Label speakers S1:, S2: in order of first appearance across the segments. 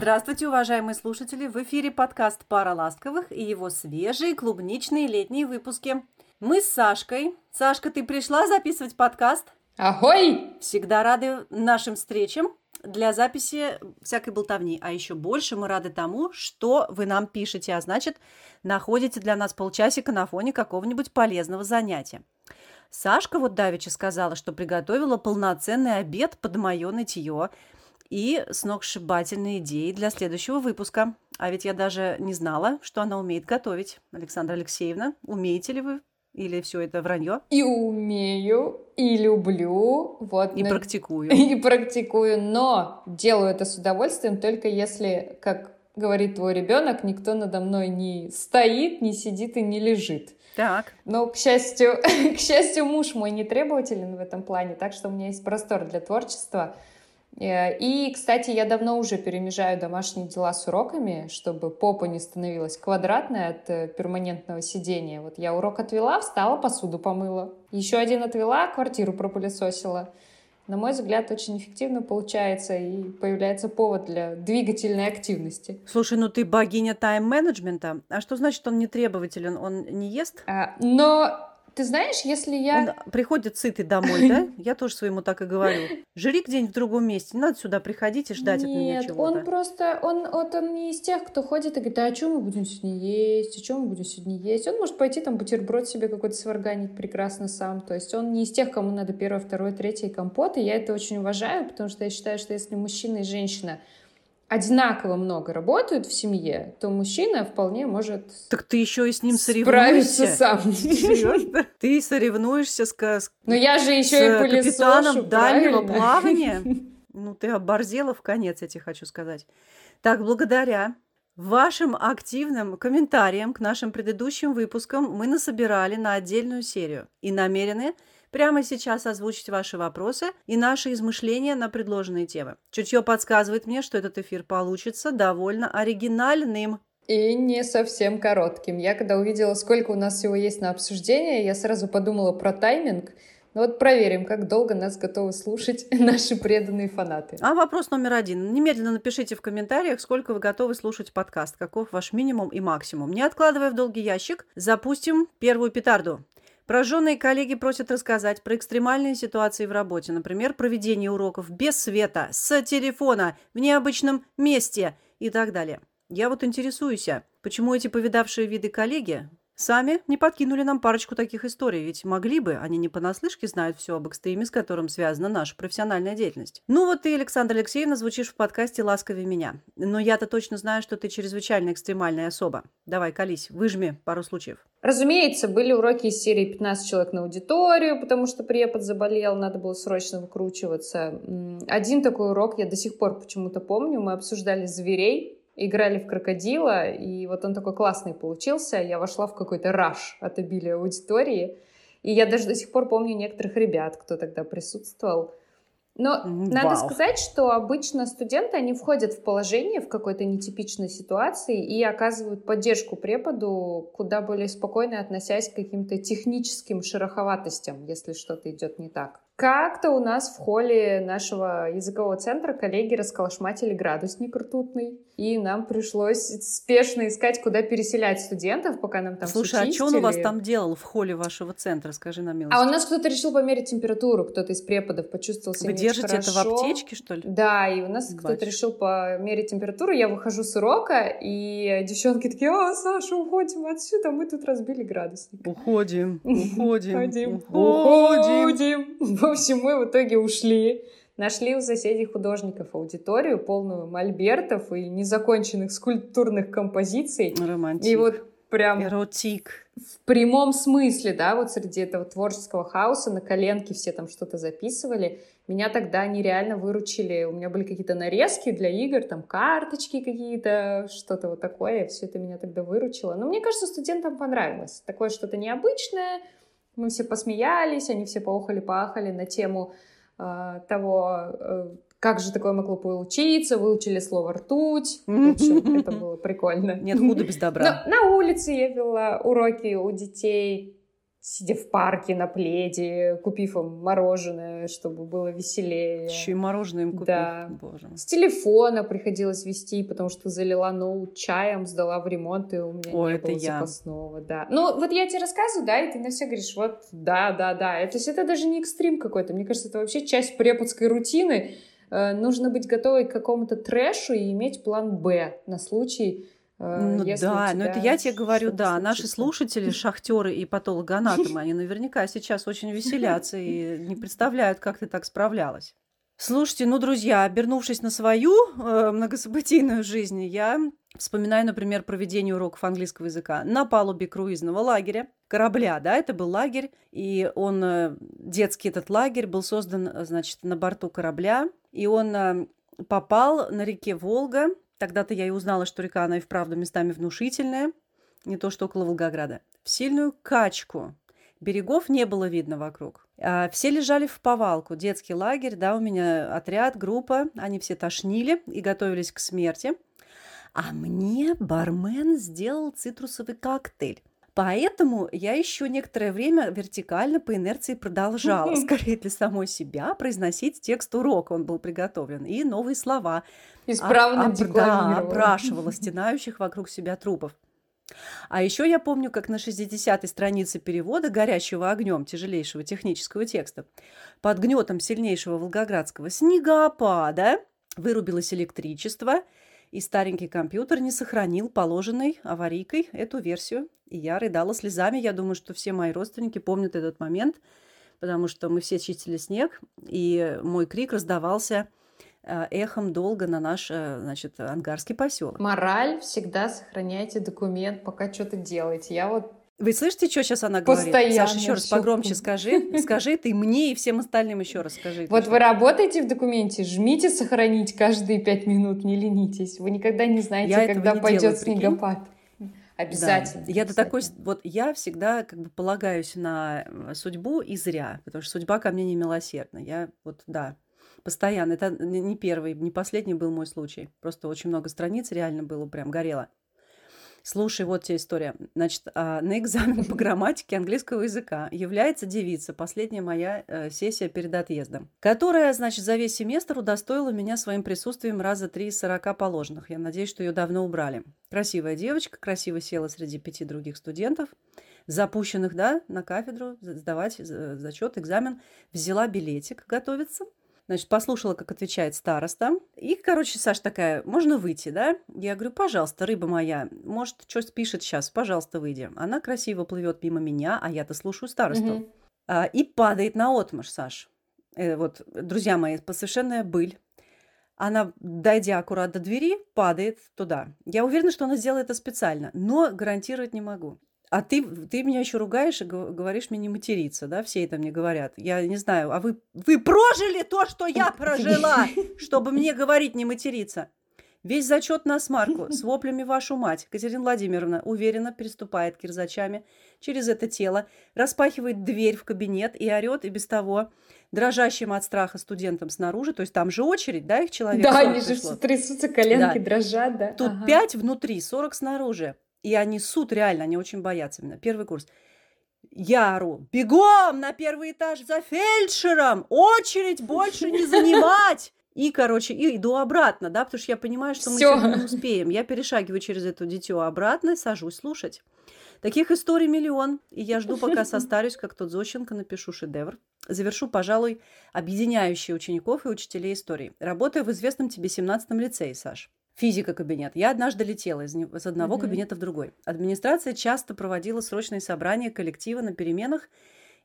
S1: Здравствуйте, уважаемые слушатели! В эфире подкаст «Пара ласковых» и его свежие клубничные летние выпуски. Мы с Сашкой. Сашка, ты пришла записывать подкаст?
S2: Ахой!
S1: Всегда рады нашим встречам для записи всякой болтовни. А еще больше мы рады тому, что вы нам пишете, а значит, находите для нас полчасика на фоне какого-нибудь полезного занятия. Сашка вот давеча сказала, что приготовила полноценный обед под мое нытье и сногсшибательные идеи для следующего выпуска. А ведь я даже не знала, что она умеет готовить. Александра Алексеевна, умеете ли вы или все это вранье?
S2: И умею, и люблю. Вот,
S1: и на... практикую.
S2: И практикую, но делаю это с удовольствием только если, как говорит твой ребенок, никто надо мной не стоит, не сидит и не лежит.
S1: Так.
S2: Но, к счастью, к счастью, муж мой не требователен в этом плане, так что у меня есть простор для творчества. Э, и, кстати, я давно уже перемежаю домашние дела с уроками, чтобы попа не становилась квадратной от э, перманентного сидения. Вот я урок отвела, встала, посуду помыла. Еще один отвела, квартиру пропылесосила. На мой взгляд, очень эффективно получается и появляется повод для двигательной активности.
S1: Слушай, ну ты богиня тайм-менеджмента. А что значит он не требователен? Он не ест?
S2: А, но ты знаешь, если я...
S1: Он приходит сытый домой, да? Я тоже своему так и говорю. Жри где-нибудь в другом месте. Не надо сюда приходить и ждать
S2: Нет,
S1: от меня чего-то.
S2: он просто... Он, вот он не из тех, кто ходит и говорит, а что мы будем сегодня есть? А что мы будем сегодня есть? Он может пойти там бутерброд себе какой-то сварганить прекрасно сам. То есть он не из тех, кому надо первое, второе, третье компот. И я это очень уважаю, потому что я считаю, что если мужчина и женщина одинаково много работают в семье, то мужчина вполне может
S1: Так ты еще и с ним соревнуешься.
S2: сам.
S1: Серьезно? Ты соревнуешься с, с
S2: Но я же еще и
S1: капитаном дальнего плавания. Ну, ты оборзела в конец, я тебе хочу сказать. Так, благодаря вашим активным комментариям к нашим предыдущим выпускам мы насобирали на отдельную серию и намерены прямо сейчас озвучить ваши вопросы и наши измышления на предложенные темы. Чутье подсказывает мне, что этот эфир получится довольно оригинальным.
S2: И не совсем коротким. Я когда увидела, сколько у нас всего есть на обсуждение, я сразу подумала про тайминг. Ну вот проверим, как долго нас готовы слушать наши преданные фанаты.
S1: А вопрос номер один. Немедленно напишите в комментариях, сколько вы готовы слушать подкаст, каков ваш минимум и максимум. Не откладывая в долгий ящик, запустим первую петарду. Пораженные коллеги просят рассказать про экстремальные ситуации в работе, например, проведение уроков без света, с телефона, в необычном месте и так далее. Я вот интересуюсь, а почему эти повидавшие виды коллеги Сами не подкинули нам парочку таких историй, ведь могли бы, они не понаслышке знают все об экстриме, с которым связана наша профессиональная деятельность. Ну вот ты, Александр Алексеевна, звучишь в подкасте «Ласковее меня». Но я-то точно знаю, что ты чрезвычайно экстремальная особа. Давай, колись, выжми пару случаев.
S2: Разумеется, были уроки из серии 15 человек на аудиторию, потому что препод заболел, надо было срочно выкручиваться. Один такой урок я до сих пор почему-то помню. Мы обсуждали зверей, играли в крокодила, и вот он такой классный получился. Я вошла в какой-то раш от обилия аудитории. И я даже до сих пор помню некоторых ребят, кто тогда присутствовал. Но Вау. надо сказать, что обычно студенты, они входят в положение в какой-то нетипичной ситуации и оказывают поддержку преподу, куда более спокойно относясь к каким-то техническим шероховатостям, если что-то идет не так. Как-то у нас в холле нашего языкового центра коллеги расколошматили градусник ртутный, и нам пришлось спешно искать, куда переселять студентов, пока нам там
S1: Слушай, а что он у вас там делал в холле вашего центра, скажи нам, милость?
S2: А у нас кто-то решил померить температуру, кто-то из преподов почувствовал себя
S1: Вы держите
S2: хорошо.
S1: это в аптечке, что ли?
S2: Да, и у нас кто-то решил померить температуру, я выхожу с урока, и девчонки такие, а, Саша, уходим отсюда, мы тут разбили градусник.
S1: Уходим, уходим,
S2: уходим. уходим общем, мы в итоге ушли. Нашли у соседей художников аудиторию, полную мольбертов и незаконченных скульптурных композиций.
S1: Романтик.
S2: И вот прям...
S1: Эротик.
S2: В прямом смысле, да, вот среди этого творческого хаоса на коленке все там что-то записывали. Меня тогда нереально выручили. У меня были какие-то нарезки для игр, там карточки какие-то, что-то вот такое. Все это меня тогда выручило. Но мне кажется, студентам понравилось. Такое что-то необычное, мы все посмеялись, они все поухали-поахали на тему э, того, э, как же такое могло получиться, выучили слово «ртуть». В общем, это было прикольно.
S1: Нет худа без добра.
S2: Но на улице я вела уроки у детей. Сидя в парке на пледе, купив им мороженое, чтобы было веселее.
S1: Еще и мороженое им купить. Да. Боже.
S2: С телефона приходилось вести, потому что залила ноут чаем, сдала в ремонт, и у меня О, не это было я. запасного. Да. Ну, вот я тебе рассказываю, да, и ты на все говоришь, вот, да, да, да. Это, это даже не экстрим какой-то. Мне кажется, это вообще часть преподской рутины. Э, нужно быть готовой к какому-то трэшу и иметь план «Б» на случай
S1: Э, ну да, но это я тебе говорю, да, наши слушатели, шахтеры и патологоанатомы, они наверняка сейчас очень веселятся и не представляют, как ты так справлялась. Слушайте, ну, друзья, обернувшись на свою э, многособытийную жизнь, я вспоминаю, например, проведение уроков английского языка на палубе круизного лагеря, корабля, да, это был лагерь, и он, э, детский этот лагерь был создан, значит, на борту корабля, и он э, попал на реке Волга, Тогда-то я и узнала, что река, она и вправду местами внушительная, не то что около Волгограда, в сильную качку. Берегов не было видно вокруг. А все лежали в повалку. Детский лагерь, да, у меня отряд, группа. Они все тошнили и готовились к смерти. А мне бармен сделал цитрусовый коктейль. Поэтому я еще некоторое время вертикально по инерции продолжала, скорее для самой себя, произносить текст урока. Он был приготовлен. И новые слова.
S2: Исправно а,
S1: да, опрашивала стенающих вокруг себя трупов. А еще я помню, как на 60-й странице перевода «Горящего огнем» тяжелейшего технического текста под гнетом сильнейшего волгоградского снегопада вырубилось электричество – и старенький компьютер не сохранил положенной аварийкой эту версию. И я рыдала слезами. Я думаю, что все мои родственники помнят этот момент, потому что мы все чистили снег, и мой крик раздавался эхом долго на наш, э, значит, ангарский поселок.
S2: Мораль всегда сохраняйте документ, пока что-то делаете. Я вот
S1: вы слышите, что сейчас она говорит? Постоянно. Саша, еще раз погромче скажи. Скажи ты мне и всем остальным еще раз скажи.
S2: Вот вы работаете в документе, жмите сохранить каждые пять минут, не ленитесь. Вы никогда не знаете, я когда пойдет делаю, снегопад. Обязательно.
S1: Да. Я до такой, вот я всегда как бы полагаюсь на э, судьбу и зря, потому что судьба ко мне не милосердна. Я вот, да, постоянно. Это не первый, не последний был мой случай. Просто очень много страниц реально было, прям горело. Слушай, вот тебе история. Значит, а, на экзамен по грамматике английского языка является девица, последняя моя э, сессия перед отъездом, которая, значит, за весь семестр удостоила меня своим присутствием раза три из сорока положенных. Я надеюсь, что ее давно убрали. Красивая девочка, красиво села среди пяти других студентов, запущенных, да, на кафедру, сдавать зачет, экзамен, взяла билетик готовиться – Значит, послушала, как отвечает староста. И, короче, Саша такая, можно выйти, да? Я говорю, пожалуйста, рыба моя, может, что пишет сейчас, пожалуйста, выйди. Она красиво плывет мимо меня, а я-то слушаю старосту. Угу. А, и падает на отмаш, Саш. Э, вот, друзья мои, совершенная быль. Она, дойдя аккурат до двери, падает туда. Я уверена, что она сделала это специально, но гарантировать не могу. А ты, ты меня еще ругаешь и говоришь мне не материться, да? Все это мне говорят. Я не знаю, а вы, вы прожили то, что я прожила, чтобы мне говорить не материться. Весь зачет на смарку с воплями вашу мать. Катерина Владимировна уверенно переступает кирзачами через это тело, распахивает дверь в кабинет и орет и без того дрожащим от страха студентам снаружи. То есть там же очередь, да, их человек
S2: Да, они же трясутся, коленки да. дрожат, да.
S1: Тут ага. 5 внутри, 40 снаружи. И они суд реально, они очень боятся именно. Первый курс. Я ору, бегом на первый этаж за фельдшером, очередь больше не занимать. И, короче, и иду обратно, да, потому что я понимаю, что мы сегодня не успеем. Я перешагиваю через это дитё обратно сажусь слушать. Таких историй миллион, и я жду, пока состарюсь, как тот Зощенко, напишу шедевр. Завершу, пожалуй, объединяющие учеников и учителей истории. Работаю в известном тебе 17-м лицее, Саш физика кабинет. Я однажды летела из, из одного mm-hmm. кабинета в другой. Администрация часто проводила срочные собрания коллектива на переменах,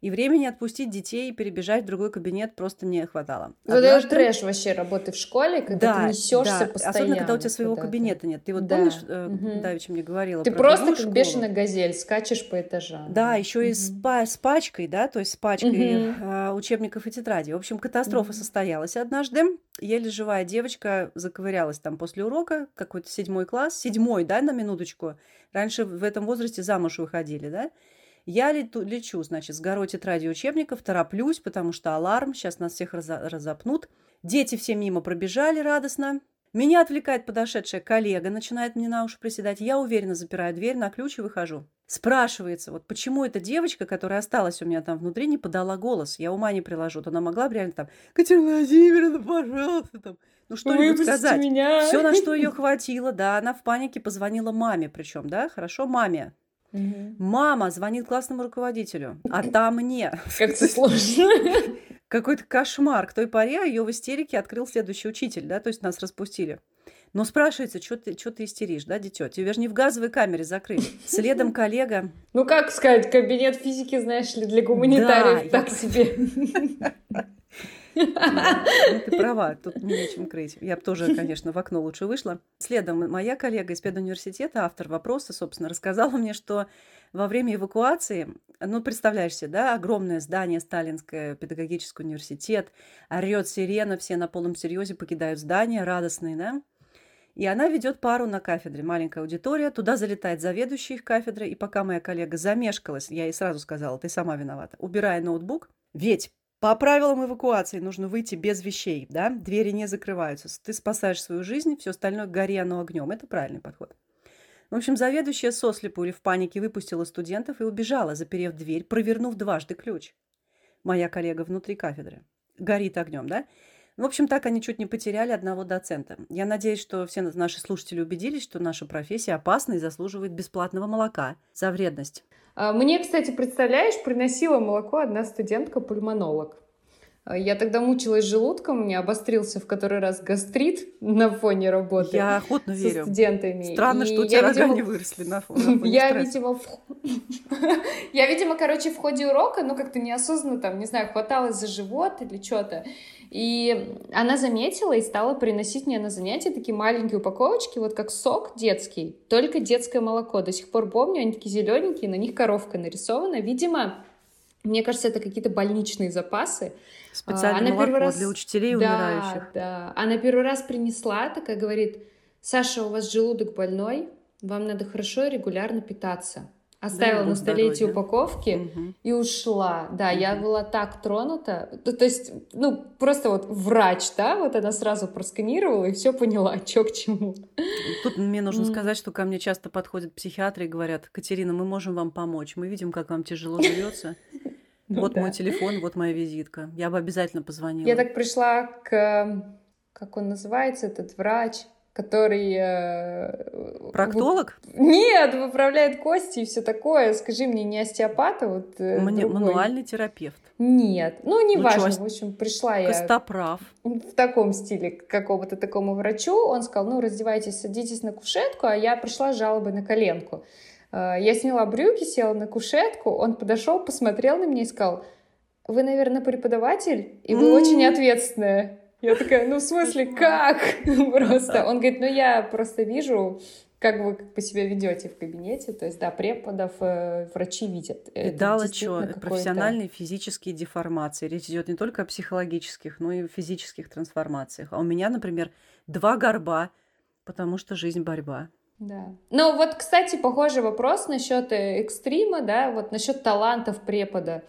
S1: и времени отпустить детей и перебежать в другой кабинет просто не хватало.
S2: Вот Однажды... это трэш вообще работы в школе, когда да, ты несешься да. постоянно.
S1: Особенно, когда у тебя своего кабинета нет. Ты вот да. помнишь, э, угу. Давича мне говорила
S2: Ты
S1: про
S2: просто как школу. бешеная газель, скачешь по этажам.
S1: Да, еще угу. и с, с пачкой, да, то есть с пачкой угу. э, учебников и тетради. В общем, катастрофа угу. состоялась однажды. Еле живая девочка заковырялась там после урока, какой-то седьмой класс, седьмой, да, на минуточку. Раньше в этом возрасте замуж выходили, да? Я лету, лечу, значит, с горой тетради учебников, тороплюсь, потому что аларм, сейчас нас всех разо- разопнут. Дети все мимо пробежали радостно. Меня отвлекает подошедшая коллега, начинает мне на уши приседать. Я уверенно запираю дверь на ключ и выхожу. Спрашивается, вот почему эта девочка, которая осталась у меня там внутри, не подала голос? Я ума не приложу. Она могла бы реально там, Катерина Владимировна, пожалуйста, там, ну что-нибудь сказать.
S2: меня.
S1: Все, на что ее хватило, да, она в панике позвонила маме, причем, да, хорошо, маме.
S2: Мгм.
S1: Мама звонит классному руководителю, а там мне.
S2: Как-то сложно.
S1: Какой-то кошмар. К той поре ее в истерике открыл следующий учитель, да, то есть нас распустили. Но спрашивается, что ты, чё ты истеришь, да, дитё? Тебя же не в газовой камере закрыли. Следом коллега.
S2: Ну, как сказать, кабинет физики, знаешь ли, для гуманитариев
S1: Да,
S2: так
S1: я-
S2: себе.
S1: Ну, ты права, тут не нечем крыть. Я бы тоже, конечно, в окно лучше вышла. Следом моя коллега из педуниверситета, автор вопроса, собственно, рассказала мне, что во время эвакуации, ну, представляешь себе, да, огромное здание сталинское, педагогический университет, орет сирена, все на полном серьезе покидают здание, радостные, да, и она ведет пару на кафедре, маленькая аудитория, туда залетает заведующий их кафедры, и пока моя коллега замешкалась, я ей сразу сказала, ты сама виновата, убирая ноутбук, ведь по правилам эвакуации нужно выйти без вещей, да, двери не закрываются, ты спасаешь свою жизнь, все остальное гори оно огнем, это правильный подход. В общем, заведующая сослепу или в панике выпустила студентов и убежала, заперев дверь, провернув дважды ключ. Моя коллега внутри кафедры. Горит огнем, да? В общем, так они чуть не потеряли одного доцента. Я надеюсь, что все наши слушатели убедились, что наша профессия опасна и заслуживает бесплатного молока за вредность.
S2: А, Мне, кстати, представляешь, приносила молоко одна студентка-пульмонолог. А, Я тогда мучилась желудком, у меня обострился в который раз гастрит на фоне работы
S1: Я охотно
S2: со
S1: верю.
S2: студентами.
S1: Странно,
S2: И
S1: что у тебя рога
S2: видимо,
S1: не выросли на фо- на фоне
S2: Я, видимо, я, видимо, короче, в ходе урока, ну, как-то неосознанно, там, не знаю, хваталась за живот или что-то. И она заметила и стала приносить мне на занятия такие маленькие упаковочки, вот как сок детский, только детское молоко. До сих пор помню, они такие зелененькие, на них коровка нарисована. Видимо, мне кажется, это какие-то больничные запасы.
S1: Специальное
S2: она
S1: молоко
S2: первый раз-
S1: для учителей
S2: да,
S1: умирающих.
S2: да. Она первый раз принесла, такая говорит, Саша, у вас желудок больной, вам надо хорошо и регулярно питаться. Оставила
S1: Дай
S2: на столе эти упаковки
S1: Мгм.
S2: и ушла. Да, я
S1: Мгм.
S2: была так тронута. То, то есть, ну, просто вот врач, да, вот она сразу просканировала и все поняла, что к чему.
S1: Тут мне нужно
S2: М.
S1: сказать, что ко мне часто подходят психиатры и говорят, Катерина, мы можем вам помочь. Мы видим, как вам тяжело живется.
S2: Ну
S1: Вот
S2: да.
S1: мой телефон, вот моя визитка. Я бы обязательно позвонила.
S2: Я так пришла к, как он называется, этот врач, который... э,
S1: Проктолог?
S2: вы- Нет, выправляет кости и все такое. Скажи мне, не остеопат, а вот э,
S1: Мне-
S2: другой?
S1: мануальный терапевт.
S2: Нет, ну неважно.
S1: чё,
S2: в общем, пришла я
S1: Костоправ.
S2: в таком стиле к какому-то такому врачу. Он сказал, ну раздевайтесь, садитесь на кушетку, а я пришла с жалобой на коленку. Э, Я сняла брюки, села на кушетку, он подошел, посмотрел на меня и сказал, вы, наверное, преподаватель, и вы очень ответственная. Я такая, ну в смысле, как? Просто. Он говорит, ну я просто вижу, как вы по себя ведете в кабинете. То есть, да, преподов э, врачи видят.
S1: И дало что? Профессиональные физические деформации. Речь идет не только о психологических, но и физических трансформациях. А у меня, например, два горба, потому что жизнь борьба.
S2: Да. Ну вот, кстати, похожий вопрос насчет э, экстрима, да, вот насчет талантов препода,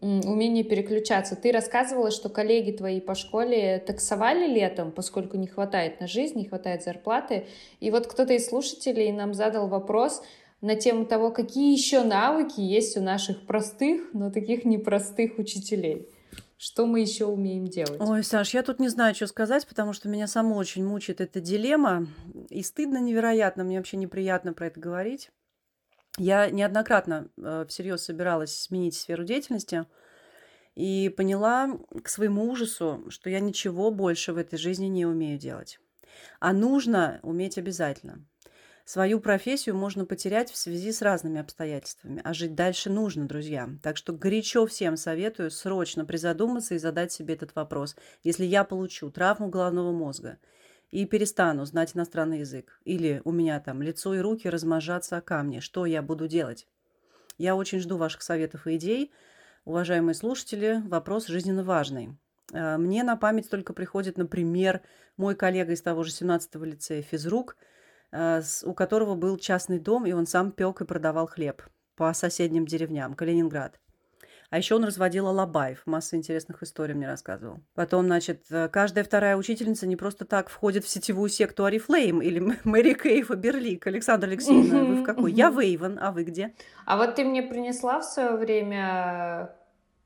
S2: умение переключаться. Ты рассказывала, что коллеги твои по школе таксовали летом, поскольку не хватает на жизнь, не хватает зарплаты. И вот кто-то из слушателей нам задал вопрос на тему того, какие еще навыки есть у наших простых, но таких непростых учителей. Что мы еще умеем делать?
S1: Ой, Саш, я тут не знаю, что сказать, потому что меня саму очень мучает эта дилемма. И стыдно невероятно, мне вообще неприятно про это говорить. Я неоднократно э, всерьез собиралась сменить сферу деятельности и поняла к своему ужасу, что я ничего больше в этой жизни не умею делать. А нужно уметь обязательно. Свою профессию можно потерять в связи с разными обстоятельствами, а жить дальше нужно, друзья. Так что горячо всем советую срочно призадуматься и задать себе этот вопрос. Если я получу травму головного мозга и перестану знать иностранный язык, или у меня там лицо и руки размажатся о камни, что я буду делать? Я очень жду ваших советов и идей. Уважаемые слушатели, вопрос жизненно важный. А, Мне на память только приходит, например, мой коллега из того же 17-го лицея физрук, у которого был частный дом, и он сам пек и продавал хлеб по соседним деревням, Калининград. А еще он разводил Алабаев. Масса интересных историй мне рассказывал. Потом, значит, э, каждая вторая учительница не просто так входит в сетевую секту Арифлейм или Мэри Кейфа Берлик. Александр Алексеевна, вы в какой? Я Вейвен, а вы где?
S2: А вот ты мне принесла в свое время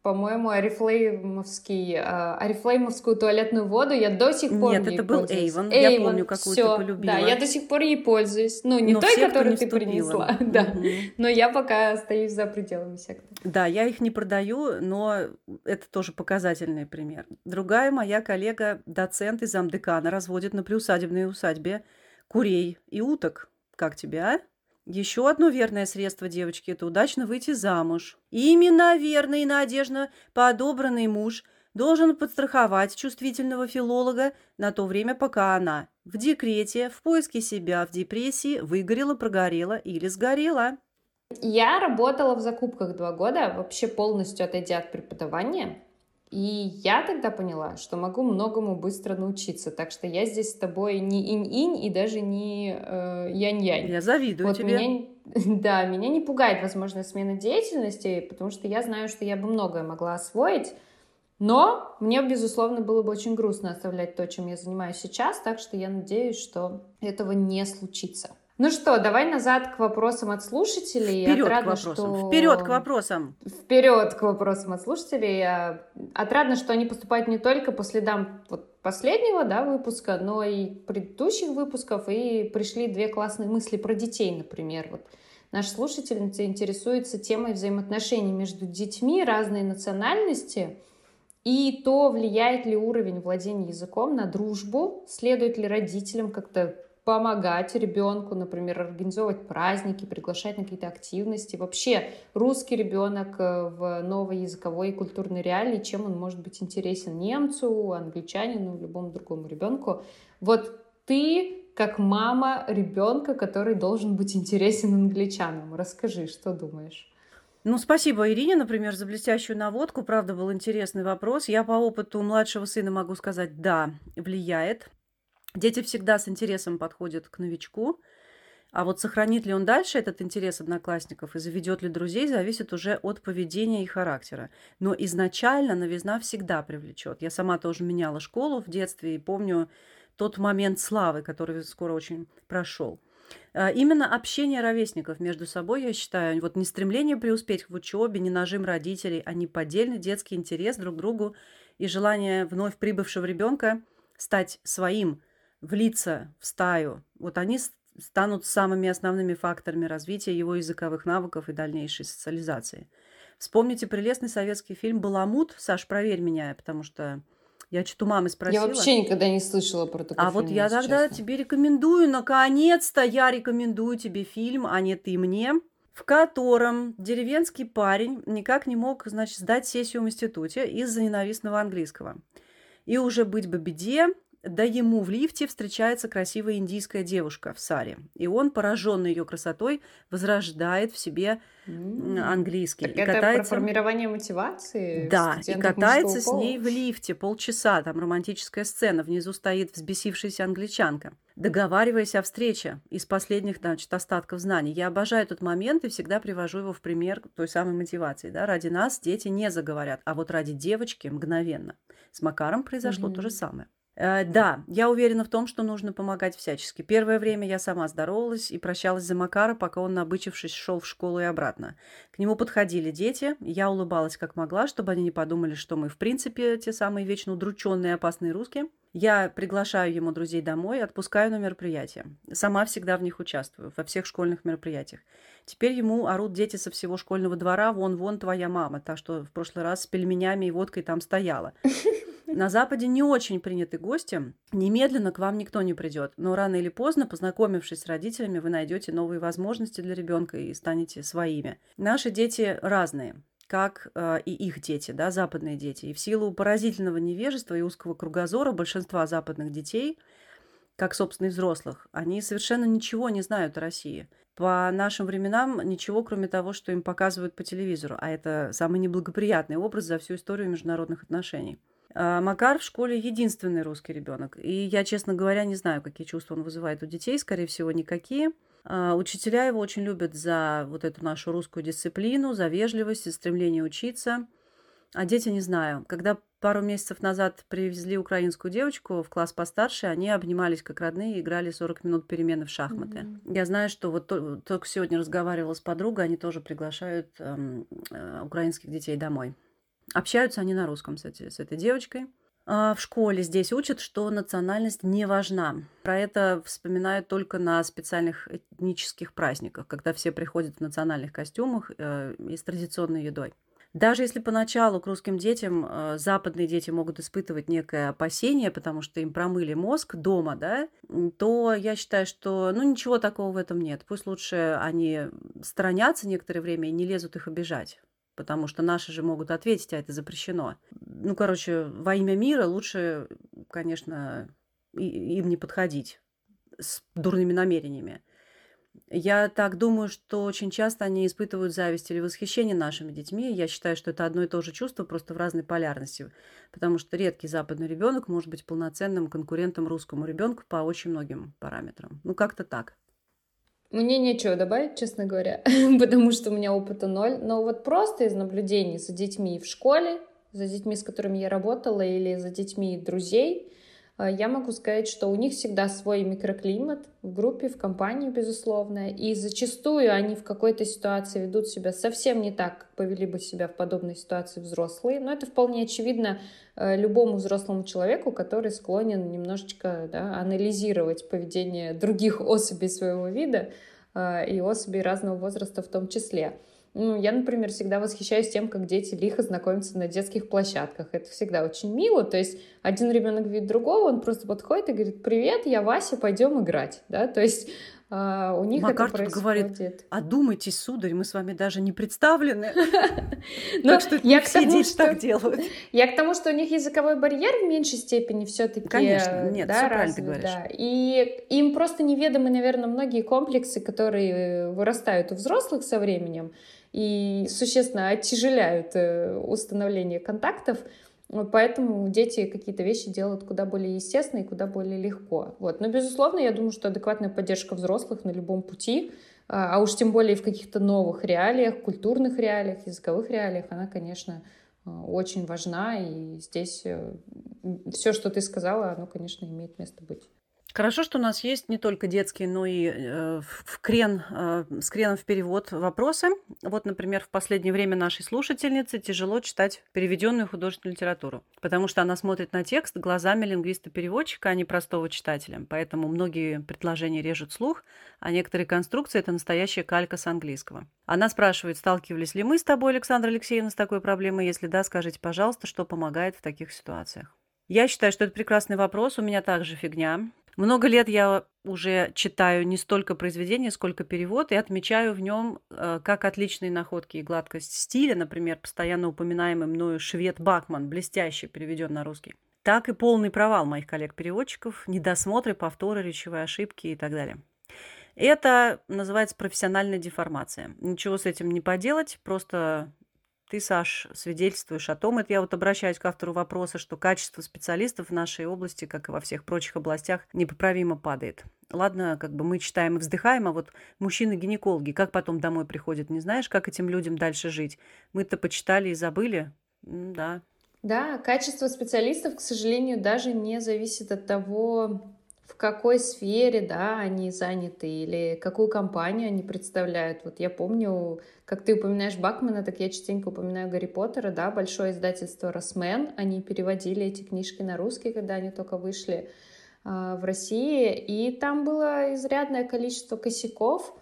S2: по-моему, орифлеймовский, э, орифлеймовскую туалетную воду я до сих пор
S1: Нет, это был Эйвон. Я помню, какую
S2: всё,
S1: ты полюбила.
S2: Да, я до сих пор ей пользуюсь. Ну, не
S1: Но
S2: той,
S1: секту
S2: которую
S1: не
S2: ты
S1: вступила.
S2: принесла, да. Но я пока остаюсь за пределами секты.
S1: Да, я их не продаю, но это тоже показательный пример. Другая моя коллега, доцент из Амдекана, разводит на приусадебной усадьбе курей и уток. Как тебе, а? Еще одно верное средство, девочки, это удачно выйти замуж. Именно верный и надежно подобранный муж должен подстраховать чувствительного филолога на то время, пока она в декрете, в поиске себя, в депрессии, выгорела, прогорела или сгорела.
S2: Я работала в закупках два года, вообще полностью отойдя от преподавания. И я тогда поняла, что могу многому быстро научиться. Так что я здесь с тобой не инь-инь и даже не э, янь-янь.
S1: Я завидую
S2: Вот
S1: тебе.
S2: меня, да, меня не пугает возможная смена деятельности, потому что я знаю, что я бы многое могла освоить. Но мне, безусловно, было бы очень грустно оставлять то, чем я занимаюсь сейчас, так что я надеюсь, что этого не случится. Ну что, давай назад к вопросам от слушателей.
S1: Вперед к
S2: Отрадно,
S1: вопросам.
S2: что-
S1: Вперед к вопросам.
S2: Вперед к вопросам от слушателей. Отрадно, что они поступают не только по следам вот последнего да, выпуска, но и предыдущих выпусков, и пришли две классные мысли про детей, например. Вот наша слушательница интересуется темой взаимоотношений между детьми разной национальности и то, влияет ли уровень владения языком на дружбу, следует ли родителям как-то помогать ребенку, например, организовывать праздники, приглашать на какие-то активности. Вообще, русский ребенок э, в новой языковой и культурной реалии, чем он может быть интересен немцу, англичанину, любому другому ребенку. Вот ты, как мама ребенка, который должен быть интересен англичанам, расскажи, что думаешь?
S1: Ну, спасибо Ирине, например, за блестящую наводку. Правда, был интересный вопрос. Я по опыту младшего сына могу сказать, да, влияет. Дети всегда с интересом подходят к новичку. А вот сохранит ли он дальше этот интерес одноклассников и заведет ли друзей, зависит уже от поведения и характера. Но изначально новизна всегда привлечет. Я сама тоже меняла школу в детстве и помню тот момент славы, который скоро очень прошел. А, Именно общение ровесников между собой, я считаю, вот не стремление преуспеть в учебе, не нажим родителей, а неподдельный детский интерес друг к другу и желание вновь прибывшего ребенка стать своим, влиться в стаю. Вот они станут самыми основными факторами развития его языковых навыков и дальнейшей социализации. Вспомните прелестный советский фильм «Баламут». Саш, проверь меня, потому что я что-то у мамы спросила.
S2: Я вообще никогда не слышала про такой
S1: А вот
S2: фильм,
S1: я
S2: если
S1: тогда
S2: честно.
S1: тебе рекомендую, наконец-то я рекомендую тебе фильм, а не ты мне, в котором деревенский парень никак не мог, значит, сдать сессию в институте из-за ненавистного английского. И уже быть бы беде, да ему в лифте встречается красивая индийская девушка в саре. И он, пораженный ее красотой, возрождает в себе английский.
S2: Так
S1: и
S2: это про
S1: катается...
S2: формирование мотивации?
S1: Да, и катается с ней в лифте полчаса, там романтическая сцена, внизу стоит взбесившаяся англичанка, договариваясь о встрече из последних, значит, остатков знаний. Я обожаю этот момент и всегда привожу его в пример той самой мотивации. Да? Ради нас дети не заговорят, а вот ради девочки мгновенно. С Макаром произошло то же самое. Э, Да, я уверена в том, что нужно помогать всячески. Первое время я сама здоровалась и прощалась за Макара, пока он, набычившись, шел в школу и обратно. К нему подходили дети, я улыбалась как могла, чтобы они не подумали, что мы, в принципе, те самые вечно удрученные опасные русские. Я приглашаю ему друзей домой, отпускаю на мероприятия. Сама всегда в них участвую, во всех школьных мероприятиях. Теперь ему орут дети со всего школьного двора, вон-вон твоя мама, так что в прошлый раз с пельменями и водкой там стояла. На Западе не очень приняты гости. Немедленно к вам никто не придет. Но рано или поздно, познакомившись с родителями, вы найдете новые возможности для ребенка и станете своими. Наши дети разные как э, и их дети, да, западные дети. И в силу поразительного невежества и узкого кругозора большинства западных детей, как, собственно, и взрослых, они совершенно ничего не знают о России. По нашим временам ничего, кроме того, что им показывают по телевизору. А это самый неблагоприятный образ за всю историю международных отношений. А, Макар в школе единственный русский ребенок. И я, честно говоря, не знаю, какие чувства он вызывает у детей. Скорее всего, никакие. А, Учителя его очень любят за вот эту нашу русскую дисциплину, за вежливость, за стремление учиться. А дети не знаю. Когда пару месяцев назад привезли украинскую девочку в класс постарше, они обнимались как родные и играли 40 минут перемены в шахматы. Mm-hmm. Я знаю, что вот только сегодня разговаривала с подругой, они тоже приглашают эм, э, украинских детей домой. Общаются они на русском с, с этой девочкой. А в школе здесь учат, что национальность не важна. Про это вспоминают только на специальных этнических праздниках, когда все приходят в национальных костюмах э, и с традиционной едой. Даже если поначалу к русским детям э, западные дети могут испытывать некое опасение, потому что им промыли мозг дома, да, то я считаю, что ну ничего такого в этом нет. Пусть лучше они сторонятся некоторое время и не лезут их обижать потому что наши же могут ответить, а это запрещено. Ну, короче, во имя мира лучше, конечно, им не подходить с дурными намерениями. Я так думаю, что очень часто они испытывают зависть или восхищение нашими детьми. Я считаю, что это одно и то же чувство, просто в разной полярности. Потому что редкий западный ребенок может быть полноценным конкурентом русскому ребенку по очень многим параметрам. Ну, как-то так.
S2: Мне нечего добавить, честно говоря, потому что у меня опыта ноль. Но вот просто из наблюдений за детьми в школе, за детьми, с которыми я работала, или за детьми друзей, я могу сказать, что у них всегда свой микроклимат в группе, в компании, безусловно, и зачастую они в какой-то ситуации ведут себя совсем не так, как повели бы себя в подобной ситуации взрослые, но это вполне очевидно Э, любому взрослому человеку, который склонен немножечко да, анализировать поведение других особей своего вида э, и особей разного возраста в том числе. Ну, я, например, всегда восхищаюсь тем, как дети лихо знакомятся на детских площадках. Это всегда очень мило. То есть один ребенок видит другого, он просто подходит и говорит, привет, я Вася, пойдем играть. Да? То есть а, у них
S1: Макар
S2: это происходит.
S1: говорит, одумайтесь, сударь, мы с вами даже не представлены. Так что я все дети так делают.
S2: Я к тому, что у них языковой барьер в меньшей степени все-таки
S1: Конечно, нет, все правильно ты говоришь.
S2: И им просто неведомы, наверное, многие комплексы, которые вырастают у взрослых со временем и существенно оттяжеляют э, установление контактов. Поэтому дети какие-то вещи делают куда более естественно и куда более легко. Вот. Но, безусловно, я думаю, что адекватная поддержка взрослых на любом пути, а, а уж тем более в каких-то новых реалиях, культурных реалиях, языковых реалиях, она, конечно, а, очень важна. И здесь э, все, что ты сказала, оно, конечно, имеет место быть.
S1: Хорошо, что у нас есть не только детские, но и э, в крен, э, с креном в перевод вопросы. Вот, например, в последнее время нашей слушательнице тяжело читать переведенную художественную литературу, потому что она смотрит на текст глазами лингвиста-переводчика, а не простого читателя. Поэтому многие предложения режут слух, а некоторые конструкции – это настоящая калька с английского. Она спрашивает, сталкивались ли мы с тобой, Александра Алексеевна, с такой проблемой? Если да, скажите, пожалуйста, что помогает в таких ситуациях. Я считаю, что это прекрасный вопрос. У меня также фигня. Много лет я уже читаю не столько произведения, сколько перевод, и отмечаю в нем э, как отличные находки и гладкость стиля, например, постоянно упоминаемый мною швед Бакман, блестяще переведен на русский, так и полный провал моих коллег-переводчиков, недосмотры, повторы, речевые ошибки и так далее. Это называется профессиональная деформация. Ничего с этим не поделать, просто ты, Саш, свидетельствуешь о том, это я вот обращаюсь к автору вопроса, что качество специалистов в нашей области, как и во всех прочих областях, непоправимо падает. Ладно, как бы мы читаем и вздыхаем, а вот мужчины-гинекологи, как потом домой приходят, не знаешь, как этим людям дальше жить? Мы-то почитали и забыли. да.
S2: Да, качество специалистов, к сожалению, даже не зависит от того, в какой сфере, да, они заняты или какую компанию они представляют. Вот я помню, как ты упоминаешь Бакмана, так я частенько упоминаю Гарри Поттера, да, большое издательство «Росмен», они переводили эти книжки на русский, когда они только вышли э, в России, и там было изрядное количество косяков,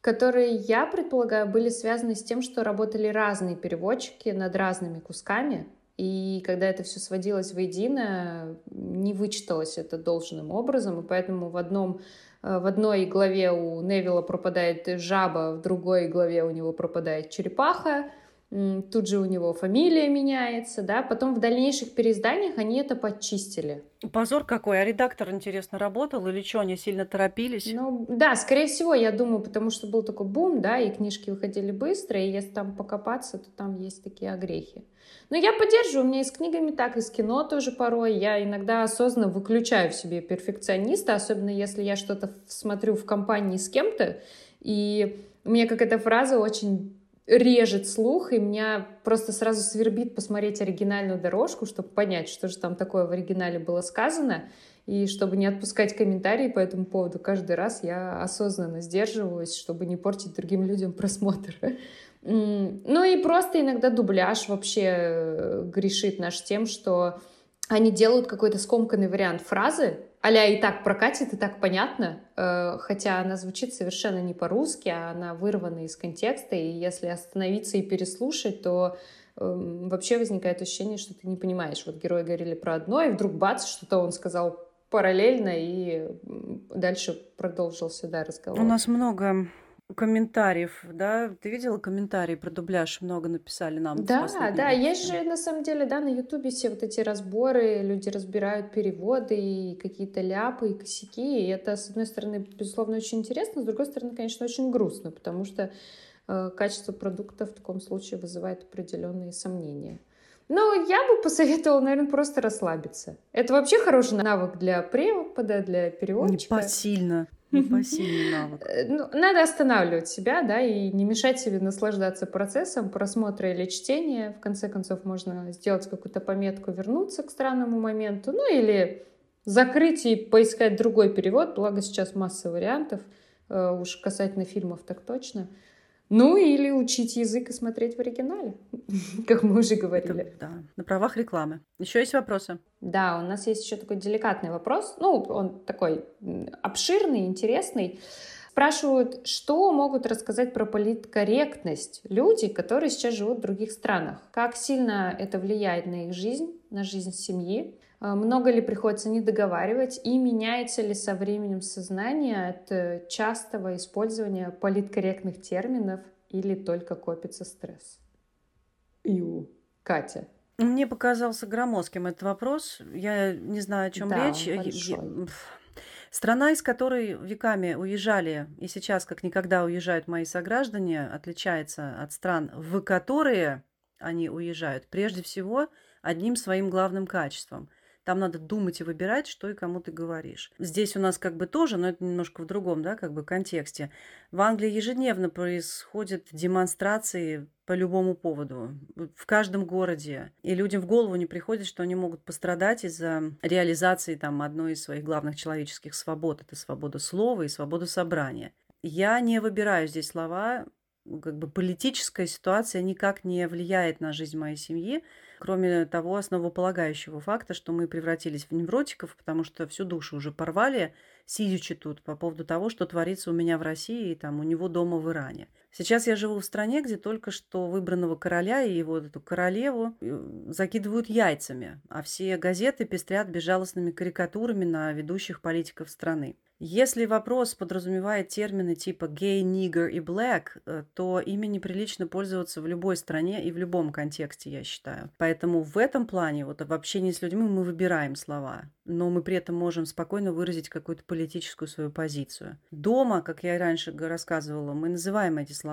S2: которые, я предполагаю, были связаны с тем, что работали разные переводчики над разными кусками, и когда это все сводилось воедино, не вычиталось это должным образом, и поэтому в одном э, в одной главе у Невилла пропадает жаба, в другой главе у него пропадает черепаха, тут же у него фамилия меняется, да, потом в дальнейших переизданиях они это подчистили.
S1: Позор какой, а редактор, интересно, работал или что, они сильно торопились?
S2: Ну, да, скорее всего, я думаю, потому что был такой бум, да, и книжки выходили быстро, и если там покопаться, то там есть такие огрехи. Но я поддерживаю, у меня и с книгами так, и с кино тоже порой. Я иногда осознанно выключаю в себе перфекциониста, особенно если я что-то смотрю в компании с кем-то, и у меня какая-то фраза очень режет слух, и меня просто сразу свербит посмотреть оригинальную дорожку, чтобы понять, что же там такое в оригинале было сказано, и чтобы не отпускать комментарии по этому поводу каждый раз, я осознанно сдерживаюсь, чтобы не портить другим людям просмотр. Ну и просто иногда дубляж вообще э, грешит наш тем, что они делают какой-то скомканный вариант фразы, а и так прокатит, и так понятно, э, хотя она звучит совершенно не по-русски, а она вырвана из контекста, и если остановиться и переслушать, то эм, вообще возникает ощущение, что ты не понимаешь. Вот герои говорили про одно, и вдруг бац, что-то он сказал параллельно, и дальше продолжился, да, разговор.
S1: У нас много комментариев, да? Ты видела комментарии про дубляж? Много написали нам.
S2: Да, да, есть же на самом деле, да, на Ютубе все вот эти разборы, люди разбирают переводы и какие-то ляпы и косяки, и это, с одной стороны, безусловно, очень интересно, с другой стороны, конечно, очень грустно, потому что э, качество продукта в таком случае вызывает определенные сомнения. Но я бы посоветовала, наверное, просто расслабиться. Это вообще хороший навык для препода, для переводчика.
S1: Непосильно.
S2: Э, ну, надо останавливать себя, да, и не мешать себе наслаждаться процессом просмотра или чтения. В конце концов, можно сделать какую-то пометку, вернуться к странному моменту, ну или закрыть и поискать другой перевод, благо сейчас масса вариантов, э, уж касательно фильмов так точно. Ну, или учить язык и смотреть в оригинале, как мы уже говорили.
S1: Это, да, на правах рекламы. Еще есть вопросы?
S2: Да, у нас есть еще такой деликатный вопрос. Ну, он такой обширный, интересный. Спрашивают, что могут рассказать про политкорректность люди, которые сейчас живут в других странах? Как сильно это влияет на их жизнь, на жизнь семьи? А, много ли приходится не договаривать и меняется ли со временем сознание от э, частого использования политкорректных терминов или только копится стресс? Ю, Катя.
S1: Мне показался громоздким этот вопрос. Я не знаю, о чем
S2: да,
S1: речь.
S2: Большой.
S1: Страна, из которой веками уезжали, и сейчас как никогда уезжают мои сограждане, отличается от стран, в которые они уезжают, прежде всего, одним своим главным качеством. Там надо думать и выбирать, что и кому ты говоришь. Здесь у нас как бы тоже, но это немножко в другом, да, как бы контексте. В Англии ежедневно происходят демонстрации по любому поводу, в каждом городе. И людям в голову не приходит, что они могут пострадать из-за реализации там одной из своих главных человеческих свобод. Это свобода слова и свобода собрания. Я не выбираю здесь слова, как бы политическая ситуация никак не влияет на жизнь моей семьи, Кроме того основополагающего факта, что мы превратились в невротиков, потому что всю душу уже порвали, сидячи тут, по поводу того, что творится у меня в России и там у него дома в Иране. Сейчас я живу в стране, где только что выбранного короля и его эту королеву э, закидывают яйцами, а все газеты пестрят безжалостными карикатурами на ведущих политиков страны. Если вопрос подразумевает термины типа гей, нигер и э, то ими неприлично пользоваться в любой стране и в любом контексте, я считаю. Поэтому в этом плане, вот в общении с людьми мы выбираем слова, но мы при этом можем спокойно выразить какую-то политическую свою позицию. Дома, как я раньше рассказывала, мы называем эти слова.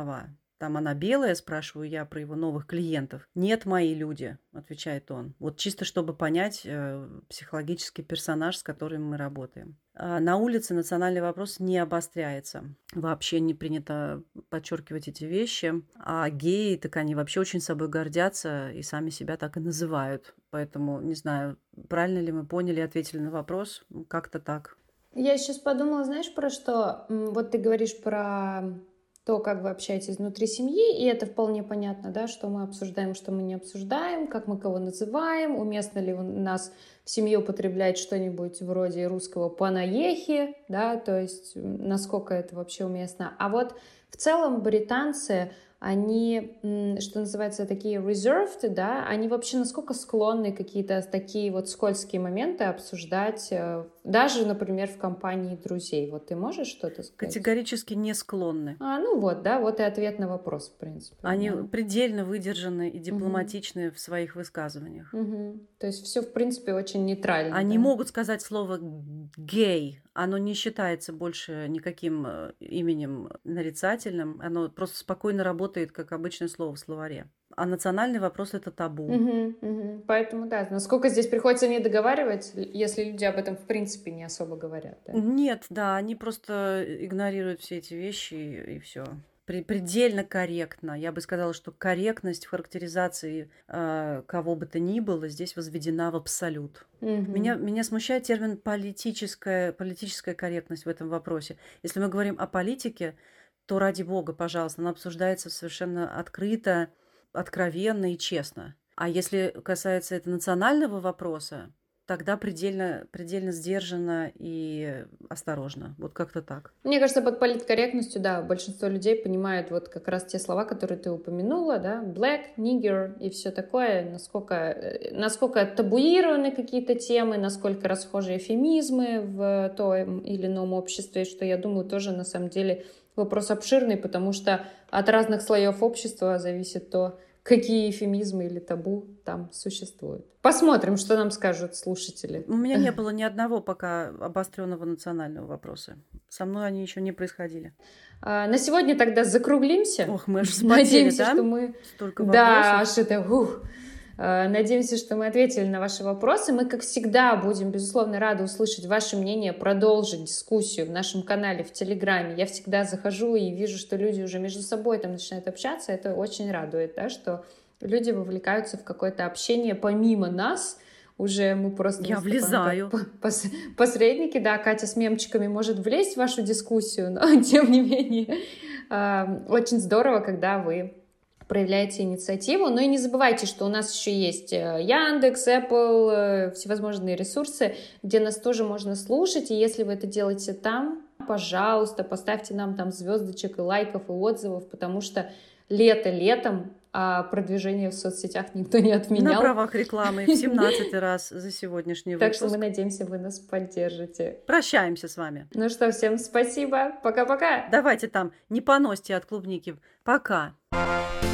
S1: Там она белая, спрашиваю я про его новых клиентов. Нет, мои люди, отвечает он. Вот чисто чтобы понять э, психологический персонаж, с которым мы работаем. А на улице национальный вопрос не обостряется. Вообще не принято подчеркивать эти вещи. А геи, так они вообще очень собой гордятся и сами себя так и называют. Поэтому, не знаю, правильно ли мы поняли ответили на вопрос. Как-то так.
S2: Я сейчас подумала, знаешь, про что? Вот ты говоришь про то, как вы общаетесь внутри семьи, и это вполне понятно, да, что мы обсуждаем, что мы не обсуждаем, как мы кого называем, уместно ли у нас в семье употреблять что-нибудь вроде русского «панаехи», да, то есть насколько это вообще уместно. А вот в целом британцы, они, что называется, такие reserved, да, они вообще насколько склонны какие-то такие вот скользкие моменты обсуждать, э, даже, например, в компании друзей. Вот ты можешь что-то сказать?
S1: Категорически не склонны.
S2: А, ну вот, да, вот и ответ на вопрос, в принципе.
S1: Они
S2: да.
S1: предельно выдержаны и дипломатичны угу. в своих высказываниях.
S2: Угу. То есть все, в принципе, очень нейтрально.
S1: Они да? могут сказать слово «гей», оно не считается больше никаким э, именем нарицательным, оно просто спокойно работает, как обычное слово в словаре. А национальный вопрос это табу.
S2: Угу, угу. Поэтому да, насколько здесь приходится не договаривать, если люди об этом в принципе не особо говорят. Да?
S1: Нет, да, они просто игнорируют все эти вещи и, и все. предельно корректно. Я бы сказала, что корректность в характеризации э, кого бы то ни было здесь возведена в абсолют.
S2: Мгм.
S1: Меня, меня смущает термин политическая, политическая корректность в этом вопросе. Если мы говорим о политике, то ради бога, пожалуйста, она обсуждается совершенно открыто, откровенно и честно. А если касается это национального вопроса, тогда предельно, предельно сдержанно и осторожно. Вот как-то так.
S2: Мне кажется, под политкорректностью, да, большинство людей понимают вот как раз те слова, которые ты упомянула, да, black, nigger и все такое, насколько, э, насколько табуированы какие-то темы, насколько расхожи эфемизмы в том или ином обществе, что я думаю тоже на самом деле вопрос обширный, потому что от разных слоев общества зависит то, какие эфемизмы или табу там существуют. Посмотрим, что нам скажут слушатели.
S1: У меня не было ни одного пока обостренного национального вопроса. Со мной они еще не происходили.
S2: А, на сегодня тогда закруглимся.
S1: Ох, мы аж вспотели,
S2: Надеемся,
S1: да?
S2: что мы...
S1: Столько
S2: Да,
S1: вопросов.
S2: аж это... ух. А, Надеемся, что мы ответили на ваши вопросы. Мы, как всегда, будем, безусловно, рады услышать ваше мнение, продолжить дискуссию в нашем канале в Телеграме. Я всегда захожу и вижу, что люди уже между собой там начинают общаться. Это очень радует, да, что люди вовлекаются в какое-то общение помимо нас. Уже мы просто...
S1: Я влезаю.
S2: пос- Посредники, да, Катя с мемчиками может влезть в вашу дискуссию, но тем не менее а, очень здорово, когда вы проявляете инициативу. Но и не забывайте, что у нас еще есть э, Яндекс, Apple, э, всевозможные ресурсы, где нас тоже можно слушать. И если вы это делаете там, пожалуйста, поставьте нам там звездочек и лайков и отзывов, потому что лето летом, а продвижение в соцсетях никто не
S1: На
S2: отменял.
S1: правах рекламы в 17 раз за сегодняшний
S2: Так что
S1: выпуск.
S2: мы надеемся, вы нас поддержите.
S1: Прощаемся с вами.
S2: Ну что, всем спасибо. Пока-пока.
S1: Давайте там не поносьте от клубники. Пока.
S3: Thank